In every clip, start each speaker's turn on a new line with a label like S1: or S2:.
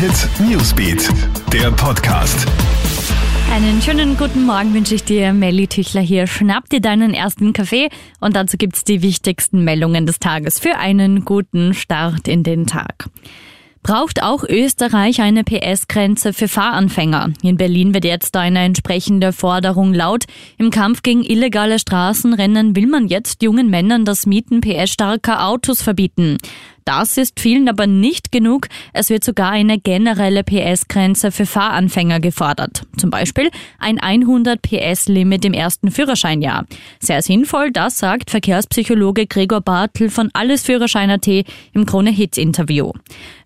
S1: Hit Newsbeat, der Podcast.
S2: Einen schönen guten Morgen wünsche ich dir, Melly Tüchler hier. Schnapp dir deinen ersten Kaffee und dazu gibt's die wichtigsten Meldungen des Tages für einen guten Start in den Tag. Braucht auch Österreich eine PS-Grenze für Fahranfänger? In Berlin wird jetzt eine entsprechende Forderung laut. Im Kampf gegen illegale Straßenrennen will man jetzt jungen Männern das Mieten PS-starker Autos verbieten. Das ist vielen aber nicht genug. Es wird sogar eine generelle PS-Grenze für Fahranfänger gefordert. Zum Beispiel ein 100 PS-Limit im ersten Führerscheinjahr. Sehr sinnvoll, das sagt Verkehrspsychologe Gregor Bartel von Allesführerschein.at im Krone-Hits-Interview.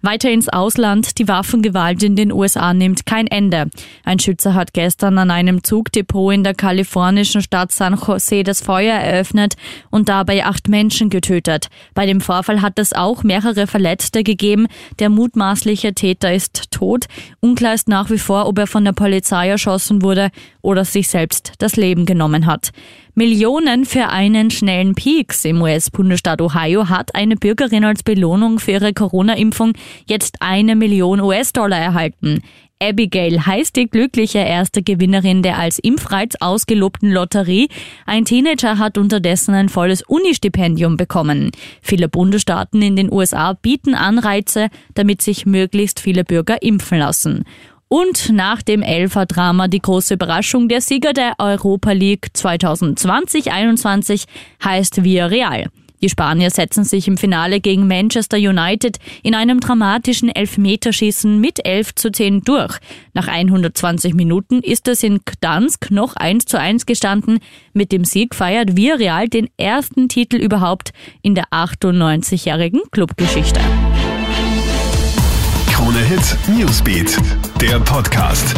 S2: Weiter ins Ausland. Die Waffengewalt in den USA nimmt kein Ende. Ein Schütze hat gestern an einem Zugdepot in der kalifornischen Stadt San Jose das Feuer eröffnet und dabei acht Menschen getötet. Bei dem Vorfall hat es auch mehrere Verletzte gegeben. Der mutmaßliche Täter ist tot. Unklar ist nach wie vor, ob er von der Polizei erschossen wurde oder sich selbst das Leben genommen hat. Millionen für einen schnellen Peaks im US-Bundesstaat Ohio hat eine Bürgerin als Belohnung für ihre Corona-Impfung jetzt eine Million US-Dollar erhalten. Abigail heißt die glückliche erste Gewinnerin der als Impfreiz ausgelobten Lotterie. Ein Teenager hat unterdessen ein volles Unistipendium bekommen. Viele Bundesstaaten in den USA bieten Anreize, damit sich möglichst viele Bürger impfen lassen. Und nach dem Elfer-Drama die große Überraschung, der Sieger der Europa League 2020-21 heißt Villarreal. Die Spanier setzen sich im Finale gegen Manchester United in einem dramatischen Elfmeterschießen mit 11 zu 10 durch. Nach 120 Minuten ist es in Gdansk noch 1 zu 1 gestanden. Mit dem Sieg feiert Villarreal den ersten Titel überhaupt in der 98-jährigen Clubgeschichte.
S1: Krone Hit Newsbeat, der Podcast.